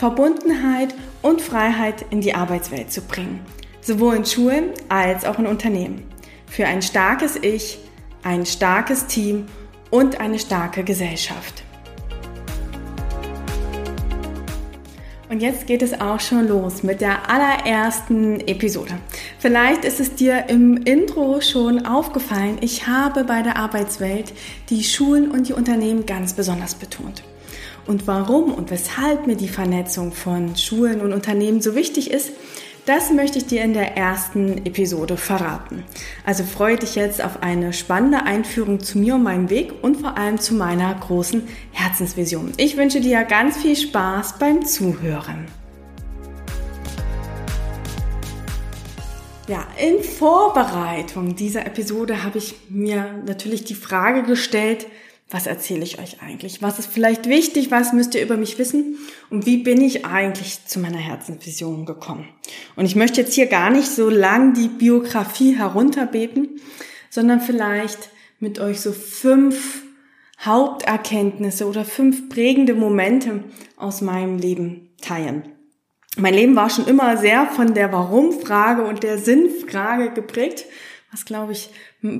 Verbundenheit und Freiheit in die Arbeitswelt zu bringen, sowohl in Schulen als auch in Unternehmen. Für ein starkes Ich, ein starkes Team und eine starke Gesellschaft. Und jetzt geht es auch schon los mit der allerersten Episode. Vielleicht ist es dir im Intro schon aufgefallen, ich habe bei der Arbeitswelt die Schulen und die Unternehmen ganz besonders betont und warum und weshalb mir die Vernetzung von Schulen und Unternehmen so wichtig ist, das möchte ich dir in der ersten Episode verraten. Also freue dich jetzt auf eine spannende Einführung zu mir und meinem Weg und vor allem zu meiner großen Herzensvision. Ich wünsche dir ganz viel Spaß beim Zuhören. Ja, in Vorbereitung dieser Episode habe ich mir natürlich die Frage gestellt, was erzähle ich euch eigentlich? Was ist vielleicht wichtig? Was müsst ihr über mich wissen? Und wie bin ich eigentlich zu meiner Herzensvision gekommen? Und ich möchte jetzt hier gar nicht so lang die Biografie herunterbeten, sondern vielleicht mit euch so fünf Haupterkenntnisse oder fünf prägende Momente aus meinem Leben teilen. Mein Leben war schon immer sehr von der Warum-Frage und der Sinn-Frage geprägt was glaube ich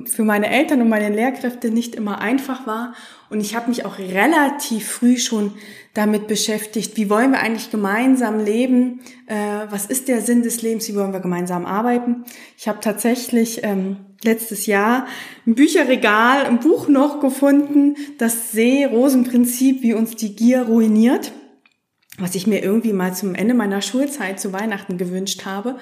für meine Eltern und meine Lehrkräfte nicht immer einfach war. Und ich habe mich auch relativ früh schon damit beschäftigt, wie wollen wir eigentlich gemeinsam leben, äh, was ist der Sinn des Lebens, wie wollen wir gemeinsam arbeiten. Ich habe tatsächlich ähm, letztes Jahr im Bücherregal ein Buch noch gefunden, das See-Rosen-Prinzip, wie uns die Gier ruiniert was ich mir irgendwie mal zum Ende meiner Schulzeit zu Weihnachten gewünscht habe.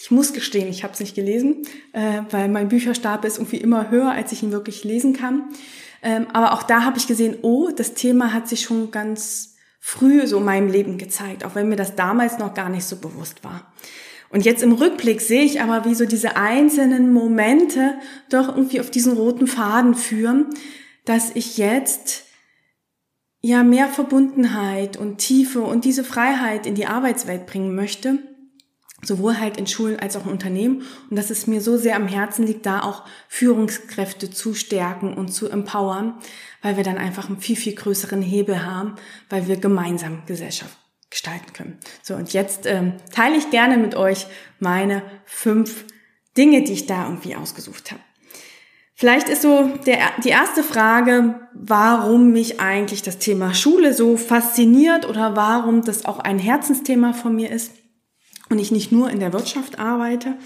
Ich muss gestehen, ich habe es nicht gelesen, äh, weil mein Bücherstab ist irgendwie immer höher, als ich ihn wirklich lesen kann. Ähm, aber auch da habe ich gesehen, oh, das Thema hat sich schon ganz früh so in meinem Leben gezeigt, auch wenn mir das damals noch gar nicht so bewusst war. Und jetzt im Rückblick sehe ich aber, wie so diese einzelnen Momente doch irgendwie auf diesen roten Faden führen, dass ich jetzt ja mehr Verbundenheit und Tiefe und diese Freiheit in die Arbeitswelt bringen möchte sowohl halt in Schulen als auch in Unternehmen und dass es mir so sehr am Herzen liegt, da auch Führungskräfte zu stärken und zu empowern, weil wir dann einfach einen viel, viel größeren Hebel haben, weil wir gemeinsam Gesellschaft gestalten können. So, und jetzt ähm, teile ich gerne mit euch meine fünf Dinge, die ich da irgendwie ausgesucht habe. Vielleicht ist so der, die erste Frage, warum mich eigentlich das Thema Schule so fasziniert oder warum das auch ein Herzensthema von mir ist und ich nicht nur in der Wirtschaft arbeite.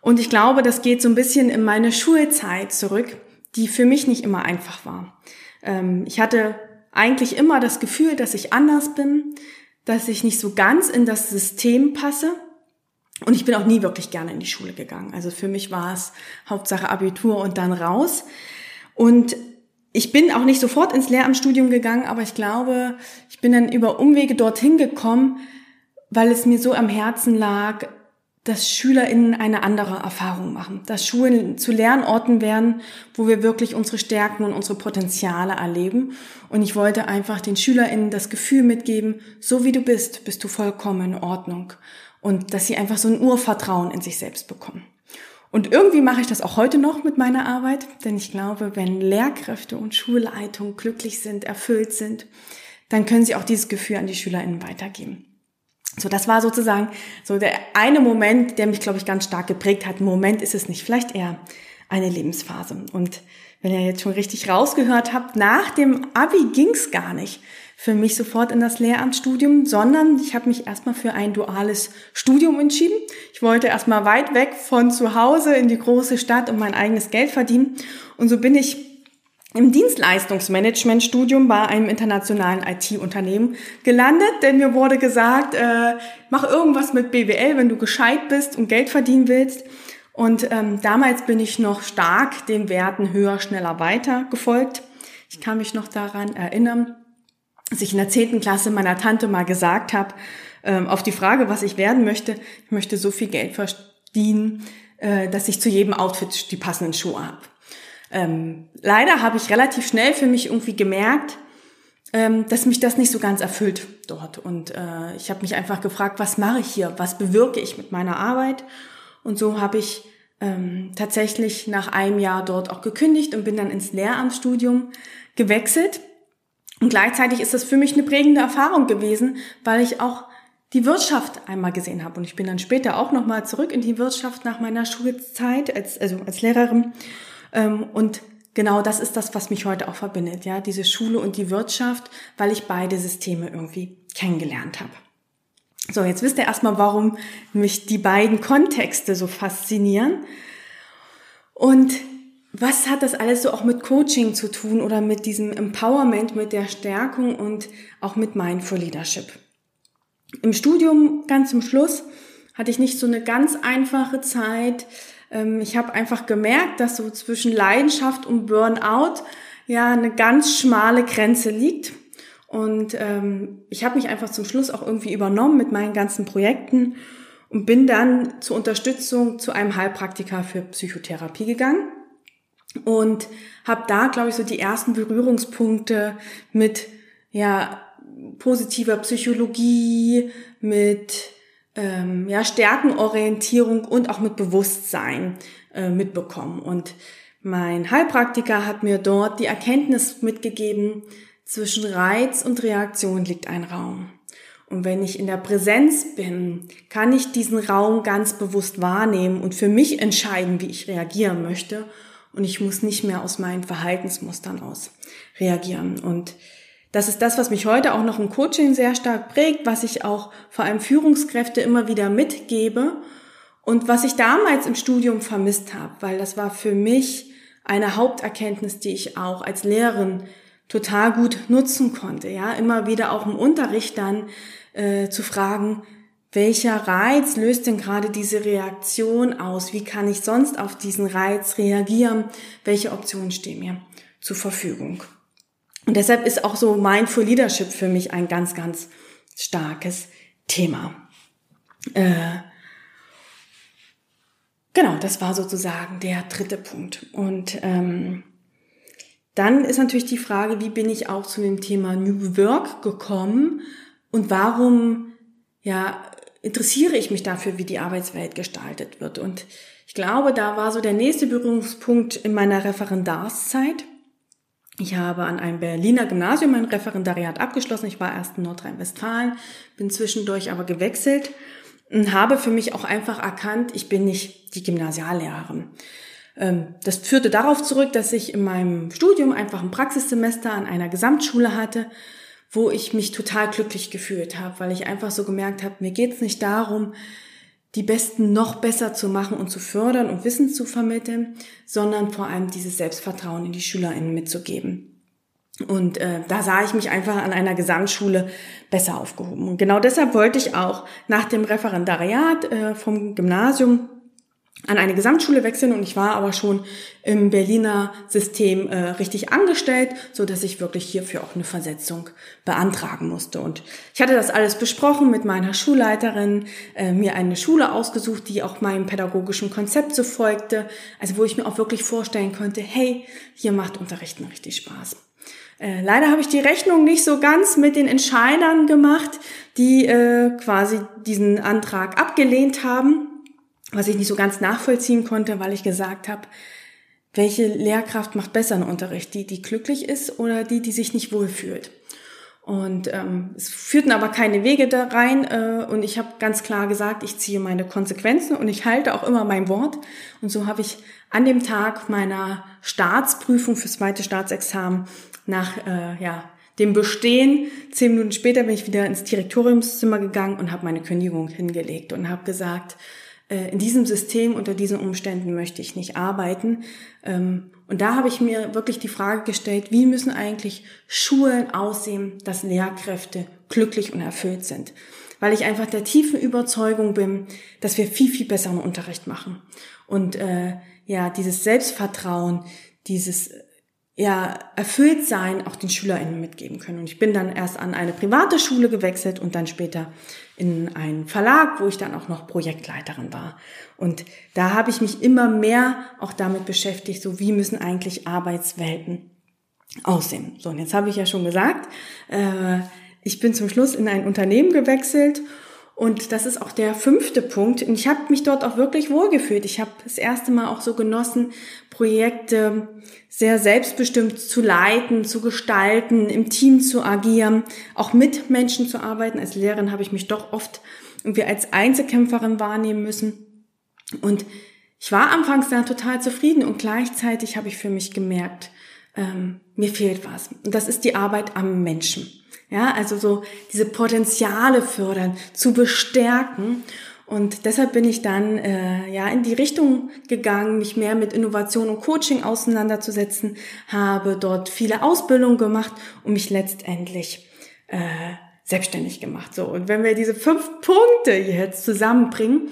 Und ich glaube, das geht so ein bisschen in meine Schulzeit zurück, die für mich nicht immer einfach war. Ähm, ich hatte eigentlich immer das Gefühl, dass ich anders bin, dass ich nicht so ganz in das System passe. Und ich bin auch nie wirklich gerne in die Schule gegangen. Also für mich war es Hauptsache Abitur und dann raus. Und ich bin auch nicht sofort ins Lehramtsstudium gegangen, aber ich glaube, ich bin dann über Umwege dorthin gekommen, weil es mir so am Herzen lag, dass SchülerInnen eine andere Erfahrung machen, dass Schulen zu Lernorten werden, wo wir wirklich unsere Stärken und unsere Potenziale erleben. Und ich wollte einfach den SchülerInnen das Gefühl mitgeben, so wie du bist, bist du vollkommen in Ordnung. Und dass sie einfach so ein Urvertrauen in sich selbst bekommen. Und irgendwie mache ich das auch heute noch mit meiner Arbeit, denn ich glaube, wenn Lehrkräfte und Schulleitung glücklich sind, erfüllt sind, dann können sie auch dieses Gefühl an die SchülerInnen weitergeben. So, das war sozusagen so der eine Moment, der mich, glaube ich, ganz stark geprägt hat. Moment ist es nicht, vielleicht eher eine Lebensphase. Und wenn ihr jetzt schon richtig rausgehört habt, nach dem Abi ging's gar nicht für mich sofort in das Lehramtsstudium, sondern ich habe mich erstmal für ein duales Studium entschieden. Ich wollte erstmal weit weg von zu Hause in die große Stadt und mein eigenes Geld verdienen. Und so bin ich im Dienstleistungsmanagementstudium bei einem internationalen IT-Unternehmen gelandet, denn mir wurde gesagt, äh, mach irgendwas mit BWL, wenn du gescheit bist und Geld verdienen willst. Und ähm, damals bin ich noch stark den Werten höher, schneller, weiter gefolgt. Ich kann mich noch daran erinnern, dass ich in der zehnten Klasse meiner Tante mal gesagt habe, ähm, auf die Frage, was ich werden möchte. Ich möchte so viel Geld verdienen, äh, dass ich zu jedem Outfit die passenden Schuhe habe. Ähm, leider habe ich relativ schnell für mich irgendwie gemerkt, ähm, dass mich das nicht so ganz erfüllt dort. Und äh, ich habe mich einfach gefragt, was mache ich hier? Was bewirke ich mit meiner Arbeit? Und so habe ich ähm, tatsächlich nach einem Jahr dort auch gekündigt und bin dann ins Lehramtsstudium gewechselt. Und gleichzeitig ist das für mich eine prägende Erfahrung gewesen, weil ich auch die Wirtschaft einmal gesehen habe. Und ich bin dann später auch nochmal zurück in die Wirtschaft nach meiner Schulzeit, als, also als Lehrerin. Ähm, und genau das ist das, was mich heute auch verbindet, ja, diese Schule und die Wirtschaft, weil ich beide Systeme irgendwie kennengelernt habe. So, jetzt wisst ihr erstmal, warum mich die beiden Kontexte so faszinieren. Und was hat das alles so auch mit Coaching zu tun oder mit diesem Empowerment, mit der Stärkung und auch mit Mindful Leadership? Im Studium ganz zum Schluss hatte ich nicht so eine ganz einfache Zeit. Ähm, ich habe einfach gemerkt, dass so zwischen Leidenschaft und Burnout ja eine ganz schmale Grenze liegt. Und ähm, ich habe mich einfach zum Schluss auch irgendwie übernommen mit meinen ganzen Projekten und bin dann zur Unterstützung zu einem Heilpraktiker für Psychotherapie gegangen und habe da, glaube ich, so die ersten Berührungspunkte mit ja positiver Psychologie, mit ähm, ja, Stärkenorientierung und auch mit Bewusstsein äh, mitbekommen. Und mein Heilpraktiker hat mir dort die Erkenntnis mitgegeben, zwischen Reiz und Reaktion liegt ein Raum. Und wenn ich in der Präsenz bin, kann ich diesen Raum ganz bewusst wahrnehmen und für mich entscheiden, wie ich reagieren möchte. Und ich muss nicht mehr aus meinen Verhaltensmustern aus reagieren. Und das ist das, was mich heute auch noch im Coaching sehr stark prägt, was ich auch vor allem Führungskräfte immer wieder mitgebe und was ich damals im Studium vermisst habe, weil das war für mich eine Haupterkenntnis, die ich auch als Lehrerin total gut nutzen konnte. Ja, immer wieder auch im Unterricht dann äh, zu fragen, welcher Reiz löst denn gerade diese Reaktion aus? Wie kann ich sonst auf diesen Reiz reagieren? Welche Optionen stehen mir zur Verfügung? Und deshalb ist auch so Mindful Leadership für mich ein ganz, ganz starkes Thema. Äh, genau, das war sozusagen der dritte Punkt. Und ähm, dann ist natürlich die Frage, wie bin ich auch zu dem Thema New Work gekommen und warum, ja, interessiere ich mich dafür, wie die Arbeitswelt gestaltet wird. Und ich glaube, da war so der nächste Berührungspunkt in meiner Referendarszeit. Ich habe an einem Berliner Gymnasium mein Referendariat abgeschlossen. Ich war erst in Nordrhein-Westfalen, bin zwischendurch aber gewechselt und habe für mich auch einfach erkannt, ich bin nicht die Gymnasiallehrerin. Ähm, das führte darauf zurück, dass ich in meinem Studium einfach ein Praxissemester an einer Gesamtschule hatte, wo ich mich total glücklich gefühlt habe, weil ich einfach so gemerkt habe, mir geht es nicht darum, die Besten noch besser zu machen und zu fördern und Wissen zu vermitteln, sondern vor allem dieses Selbstvertrauen in die SchülerInnen mitzugeben. Und äh, da sah ich mich einfach an einer Gesamtschule besser aufgehoben. Und genau deshalb wollte ich auch nach dem Referendariat äh, vom Gymnasium an eine Gesamtschule wechseln und ich war aber schon im Berliner System äh, richtig angestellt, so dass ich wirklich hierfür auch eine Versetzung beantragen musste. Und ich hatte das alles besprochen mit meiner Schulleiterin, äh, mir eine Schule ausgesucht, die auch meinem pädagogischen Konzept so folgte, also wo ich mir auch wirklich vorstellen konnte, hey, hier macht Unterrichten richtig Spaß. Äh, leider habe ich die Rechnung nicht so ganz mit den Entscheidern gemacht, die äh, quasi diesen Antrag abgelehnt haben was ich nicht so ganz nachvollziehen konnte, weil ich gesagt habe, welche Lehrkraft macht besser einen Unterricht? Die, die glücklich ist oder die, die sich nicht wohlfühlt? Und ähm, es führten aber keine Wege da rein äh, und ich habe ganz klar gesagt, ich ziehe meine Konsequenzen und ich halte auch immer mein Wort. Und so habe ich an dem Tag meiner Staatsprüfung fürs zweite Staatsexamen nach äh, ja, dem Bestehen, zehn Minuten später bin ich wieder ins Direktoriumszimmer gegangen und habe meine Kündigung hingelegt und habe gesagt, in diesem System unter diesen Umständen möchte ich nicht arbeiten. Ähm, und da habe ich mir wirklich die Frage gestellt, wie müssen eigentlich Schulen aussehen, dass Lehrkräfte glücklich und erfüllt sind? Weil ich einfach der tiefen Überzeugung bin, dass wir viel, viel besseren Unterricht machen. Und äh, ja, dieses Selbstvertrauen, dieses ja, erfüllt sein auch den SchülerInnen mitgeben können. Und ich bin dann erst an eine private Schule gewechselt und dann später in einen Verlag, wo ich dann auch noch Projektleiterin war. Und da habe ich mich immer mehr auch damit beschäftigt, so wie müssen eigentlich Arbeitswelten aussehen. So, und jetzt habe ich ja schon gesagt, äh, ich bin zum Schluss in ein Unternehmen gewechselt und das ist auch der fünfte Punkt. Und ich habe mich dort auch wirklich wohlgefühlt. Ich habe das erste Mal auch so genossen, Projekte sehr selbstbestimmt zu leiten, zu gestalten, im Team zu agieren, auch mit Menschen zu arbeiten. Als Lehrerin habe ich mich doch oft irgendwie als Einzelkämpferin wahrnehmen müssen. Und ich war anfangs dann total zufrieden und gleichzeitig habe ich für mich gemerkt, ähm, mir fehlt was. Und das ist die Arbeit am Menschen. Ja, also so diese Potenziale fördern, zu bestärken. Und deshalb bin ich dann äh, ja in die Richtung gegangen, mich mehr mit Innovation und Coaching auseinanderzusetzen, habe dort viele Ausbildungen gemacht und mich letztendlich äh, selbstständig gemacht. So und wenn wir diese fünf Punkte jetzt zusammenbringen,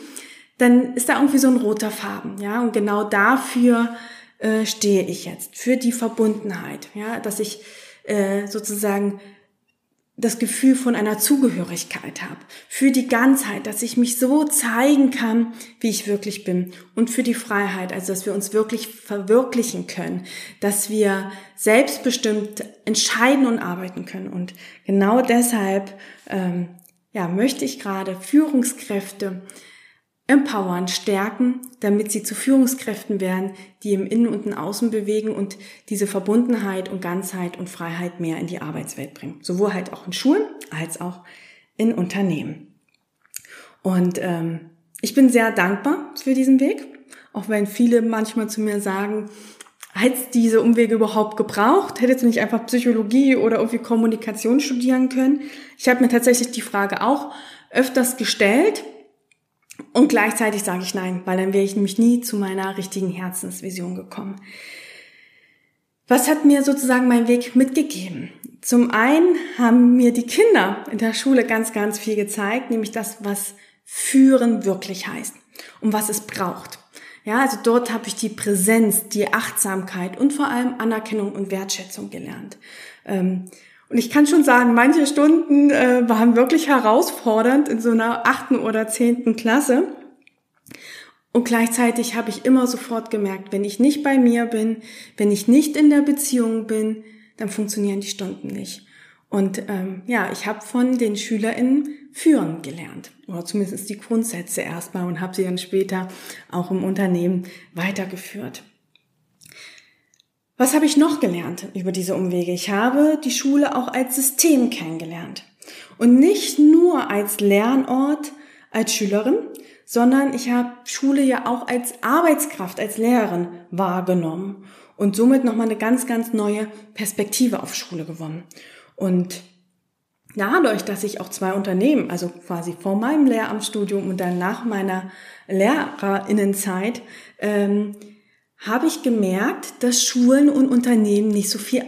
dann ist da irgendwie so ein roter Farben, ja. Und genau dafür äh, stehe ich jetzt für die Verbundenheit, ja, dass ich äh, sozusagen das Gefühl von einer Zugehörigkeit habe, für die Ganzheit, dass ich mich so zeigen kann, wie ich wirklich bin und für die Freiheit, also dass wir uns wirklich verwirklichen können, dass wir selbstbestimmt entscheiden und arbeiten können. Und genau deshalb ähm, ja, möchte ich gerade Führungskräfte empowern, stärken, damit sie zu Führungskräften werden, die im Innen und im Außen bewegen und diese Verbundenheit und Ganzheit und Freiheit mehr in die Arbeitswelt bringen. Sowohl halt auch in Schulen als auch in Unternehmen. Und ähm, ich bin sehr dankbar für diesen Weg, auch wenn viele manchmal zu mir sagen, hättest diese Umwege überhaupt gebraucht? Hättest du nicht einfach Psychologie oder irgendwie Kommunikation studieren können? Ich habe mir tatsächlich die Frage auch öfters gestellt und gleichzeitig sage ich nein, weil dann wäre ich nämlich nie zu meiner richtigen Herzensvision gekommen. Was hat mir sozusagen mein Weg mitgegeben? Zum einen haben mir die Kinder in der Schule ganz, ganz viel gezeigt, nämlich das, was führen wirklich heißt und was es braucht. Ja, also dort habe ich die Präsenz, die Achtsamkeit und vor allem Anerkennung und Wertschätzung gelernt. Ähm, und ich kann schon sagen, manche Stunden äh, waren wirklich herausfordernd in so einer achten oder zehnten Klasse. Und gleichzeitig habe ich immer sofort gemerkt, wenn ich nicht bei mir bin, wenn ich nicht in der Beziehung bin, dann funktionieren die Stunden nicht. Und ähm, ja, ich habe von den SchülerInnen führen gelernt. Oder zumindest die Grundsätze erstmal und habe sie dann später auch im Unternehmen weitergeführt. Was habe ich noch gelernt über diese Umwege? Ich habe die Schule auch als System kennengelernt. Und nicht nur als Lernort, als Schülerin, sondern ich habe Schule ja auch als Arbeitskraft, als Lehrerin wahrgenommen und somit nochmal eine ganz, ganz neue Perspektive auf Schule gewonnen. Und dadurch, dass ich auch zwei Unternehmen, also quasi vor meinem Lehramtsstudium und dann nach meiner Lehrerinnenzeit, ähm, habe ich gemerkt, dass Schulen und Unternehmen nicht so viel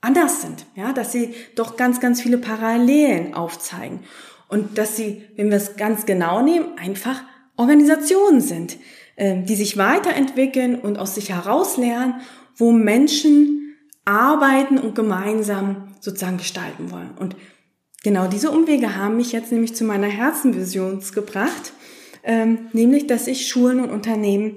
anders sind, ja, dass sie doch ganz, ganz viele Parallelen aufzeigen und dass sie, wenn wir es ganz genau nehmen, einfach Organisationen sind, äh, die sich weiterentwickeln und aus sich heraus lernen, wo Menschen arbeiten und gemeinsam sozusagen gestalten wollen. Und genau diese Umwege haben mich jetzt nämlich zu meiner Herzenvision gebracht, ähm, nämlich, dass ich Schulen und Unternehmen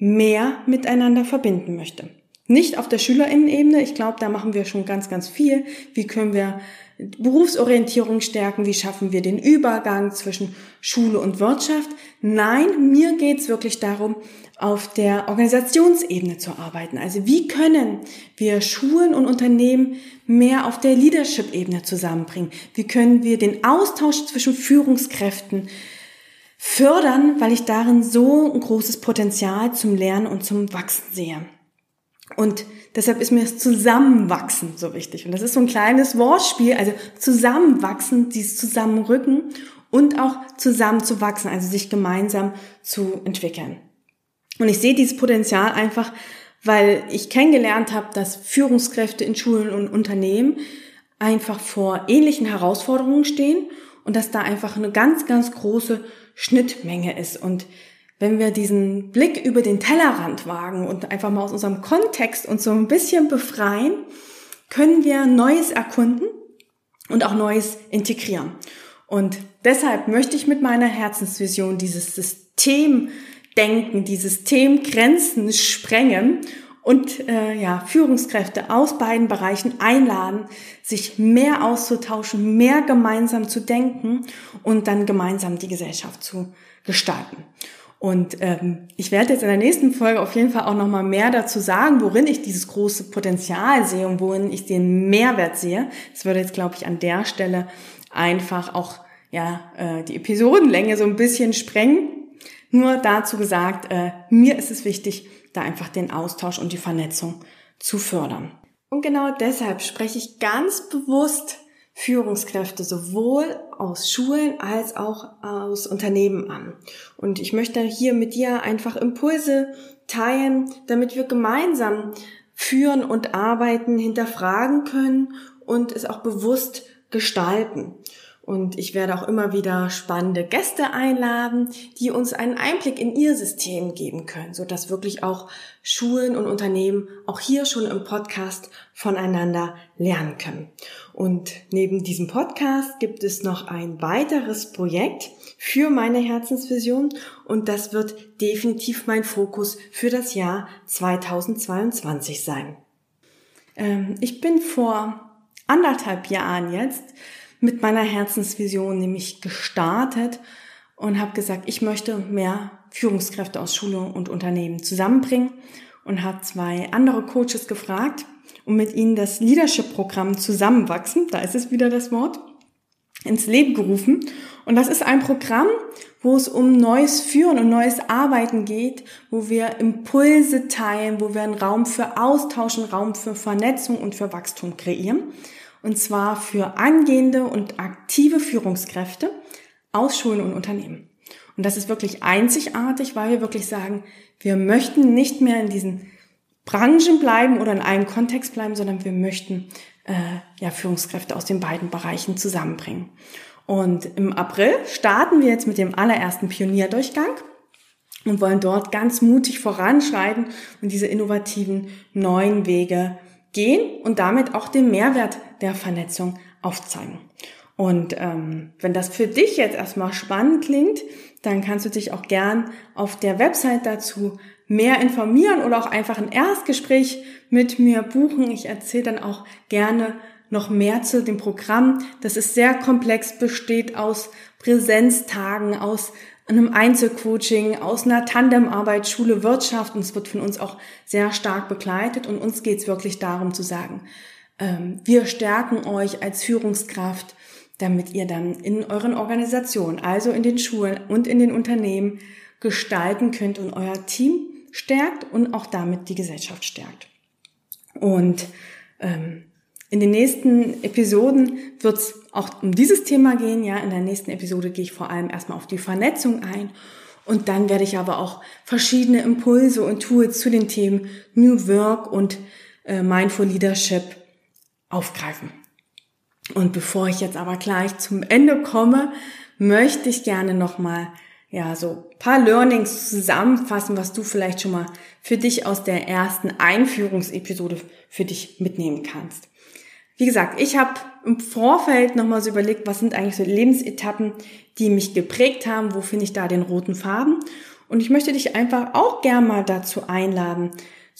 mehr miteinander verbinden möchte. Nicht auf der Schülerinnenebene, ich glaube, da machen wir schon ganz, ganz viel. Wie können wir Berufsorientierung stärken? Wie schaffen wir den Übergang zwischen Schule und Wirtschaft? Nein, mir geht's wirklich darum, auf der Organisationsebene zu arbeiten. Also wie können wir Schulen und Unternehmen mehr auf der Leadership-Ebene zusammenbringen? Wie können wir den Austausch zwischen Führungskräften fördern, weil ich darin so ein großes Potenzial zum Lernen und zum Wachsen sehe. Und deshalb ist mir das Zusammenwachsen so wichtig. Und das ist so ein kleines Wortspiel, also Zusammenwachsen, dieses Zusammenrücken und auch zusammen zu wachsen, also sich gemeinsam zu entwickeln. Und ich sehe dieses Potenzial einfach, weil ich kennengelernt habe, dass Führungskräfte in Schulen und Unternehmen einfach vor ähnlichen Herausforderungen stehen und dass da einfach eine ganz, ganz große Schnittmenge ist. Und wenn wir diesen Blick über den Tellerrand wagen und einfach mal aus unserem Kontext uns so ein bisschen befreien, können wir Neues erkunden und auch Neues integrieren. Und deshalb möchte ich mit meiner Herzensvision dieses Systemdenken, die Systemgrenzen sprengen und äh, ja, Führungskräfte aus beiden Bereichen einladen, sich mehr auszutauschen, mehr gemeinsam zu denken und dann gemeinsam die Gesellschaft zu gestalten. Und ähm, ich werde jetzt in der nächsten Folge auf jeden Fall auch nochmal mehr dazu sagen, worin ich dieses große Potenzial sehe und worin ich den Mehrwert sehe. Das würde jetzt, glaube ich, an der Stelle einfach auch ja äh, die Episodenlänge so ein bisschen sprengen. Nur dazu gesagt, äh, mir ist es wichtig, da einfach den Austausch und die Vernetzung zu fördern. Und genau deshalb spreche ich ganz bewusst Führungskräfte sowohl aus Schulen als auch aus Unternehmen an. Und ich möchte hier mit dir einfach Impulse teilen, damit wir gemeinsam führen und arbeiten, hinterfragen können und es auch bewusst gestalten. Und ich werde auch immer wieder spannende Gäste einladen, die uns einen Einblick in ihr System geben können, so dass wirklich auch Schulen und Unternehmen auch hier schon im Podcast voneinander lernen können. Und neben diesem Podcast gibt es noch ein weiteres Projekt für meine Herzensvision und das wird definitiv mein Fokus für das Jahr 2022 sein. Ähm, ich bin vor anderthalb Jahren jetzt mit meiner Herzensvision nämlich gestartet und habe gesagt, ich möchte mehr Führungskräfte aus Schule und Unternehmen zusammenbringen und habe zwei andere Coaches gefragt und mit ihnen das Leadership-Programm Zusammenwachsen, da ist es wieder das Wort, ins Leben gerufen. Und das ist ein Programm, wo es um neues Führen und neues Arbeiten geht, wo wir Impulse teilen, wo wir einen Raum für Austausch, einen Raum für Vernetzung und für Wachstum kreieren und zwar für angehende und aktive Führungskräfte aus Schulen und Unternehmen. Und das ist wirklich einzigartig, weil wir wirklich sagen, wir möchten nicht mehr in diesen Branchen bleiben oder in einem Kontext bleiben, sondern wir möchten äh, ja Führungskräfte aus den beiden Bereichen zusammenbringen. Und im April starten wir jetzt mit dem allerersten Pionierdurchgang und wollen dort ganz mutig voranschreiten und diese innovativen neuen Wege gehen und damit auch den Mehrwert der Vernetzung aufzeigen. Und ähm, wenn das für dich jetzt erstmal spannend klingt, dann kannst du dich auch gern auf der Website dazu mehr informieren oder auch einfach ein Erstgespräch mit mir buchen. Ich erzähle dann auch gerne noch mehr zu dem Programm. Das ist sehr komplex, besteht aus Präsenztagen, aus einem Einzelcoaching, aus einer Tandemarbeit, Schule, Wirtschaft und es wird von uns auch sehr stark begleitet und uns geht es wirklich darum zu sagen, ähm, wir stärken euch als Führungskraft, damit ihr dann in euren Organisationen, also in den Schulen und in den Unternehmen gestalten könnt und euer Team stärkt und auch damit die Gesellschaft stärkt. Und ähm, in den nächsten Episoden wird es auch um dieses Thema gehen. Ja, in der nächsten Episode gehe ich vor allem erstmal auf die Vernetzung ein. Und dann werde ich aber auch verschiedene Impulse und Tools zu den Themen New Work und äh, Mindful Leadership aufgreifen. Und bevor ich jetzt aber gleich zum Ende komme, möchte ich gerne nochmal ja, so paar Learnings zusammenfassen, was du vielleicht schon mal für dich aus der ersten Einführungsepisode für dich mitnehmen kannst. Wie gesagt, ich habe im Vorfeld nochmal so überlegt, was sind eigentlich so Lebensetappen, die mich geprägt haben, wo finde ich da den roten Farben. Und ich möchte dich einfach auch gern mal dazu einladen,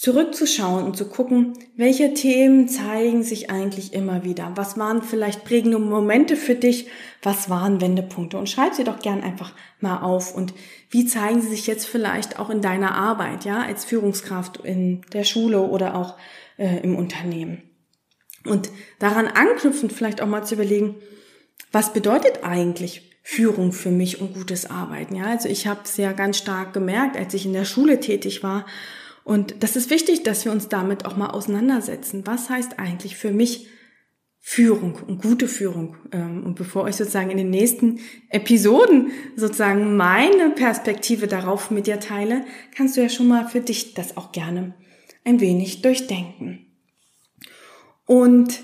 zurückzuschauen und zu gucken, welche Themen zeigen sich eigentlich immer wieder. Was waren vielleicht prägende Momente für dich? Was waren Wendepunkte? Und schreib sie doch gern einfach mal auf. Und wie zeigen sie sich jetzt vielleicht auch in deiner Arbeit, ja, als Führungskraft in der Schule oder auch äh, im Unternehmen? Und daran anknüpfend vielleicht auch mal zu überlegen, was bedeutet eigentlich Führung für mich und gutes Arbeiten? Ja, also ich habe es ja ganz stark gemerkt, als ich in der Schule tätig war. Und das ist wichtig, dass wir uns damit auch mal auseinandersetzen. Was heißt eigentlich für mich Führung und gute Führung? Ähm, und bevor ich sozusagen in den nächsten Episoden sozusagen meine Perspektive darauf mit dir teile, kannst du ja schon mal für dich das auch gerne ein wenig durchdenken. Und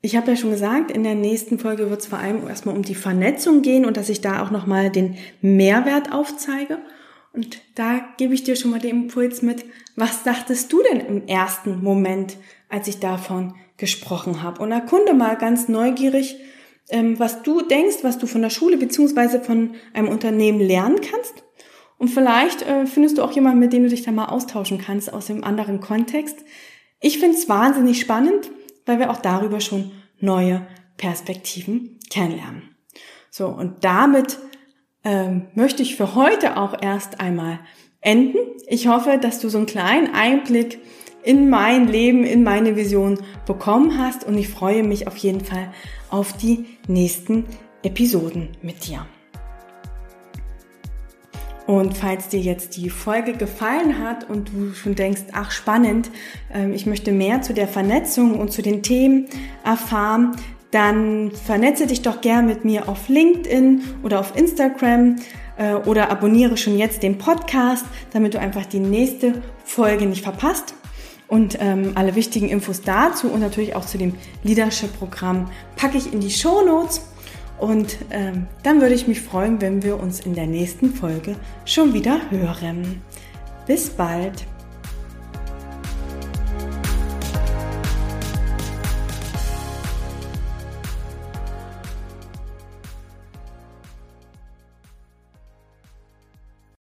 ich habe ja schon gesagt, in der nächsten Folge wird es vor allem erstmal um die Vernetzung gehen und dass ich da auch nochmal den Mehrwert aufzeige. Und da gebe ich dir schon mal den Impuls mit, was dachtest du denn im ersten Moment, als ich davon gesprochen habe? Und erkunde mal ganz neugierig, ähm, was du denkst, was du von der Schule beziehungsweise von einem Unternehmen lernen kannst. Und vielleicht äh, findest du auch jemanden, mit dem du dich da mal austauschen kannst aus einem anderen Kontext. Ich finde es wahnsinnig spannend, weil wir auch darüber schon neue Perspektiven kennenlernen. So, und damit ähm, möchte ich für heute auch erst einmal enden. Ich hoffe, dass du so einen kleinen Einblick in mein Leben, in meine Vision bekommen hast und ich freue mich auf jeden Fall auf die nächsten Episoden mit dir. Und falls dir jetzt die Folge gefallen hat und du schon denkst, ach spannend, ähm, ich möchte mehr zu der Vernetzung und zu den Themen erfahren, dann vernetze dich doch gern mit mir auf LinkedIn oder auf Instagram äh, oder abonniere schon jetzt den Podcast, damit du einfach die nächste Folge nicht verpasst. Und ähm, alle wichtigen Infos dazu und natürlich auch zu dem Leadership-Programm packe ich in die Show Notes. Und ähm, dann würde ich mich freuen, wenn wir uns in der nächsten Folge schon wieder hören. Bis bald!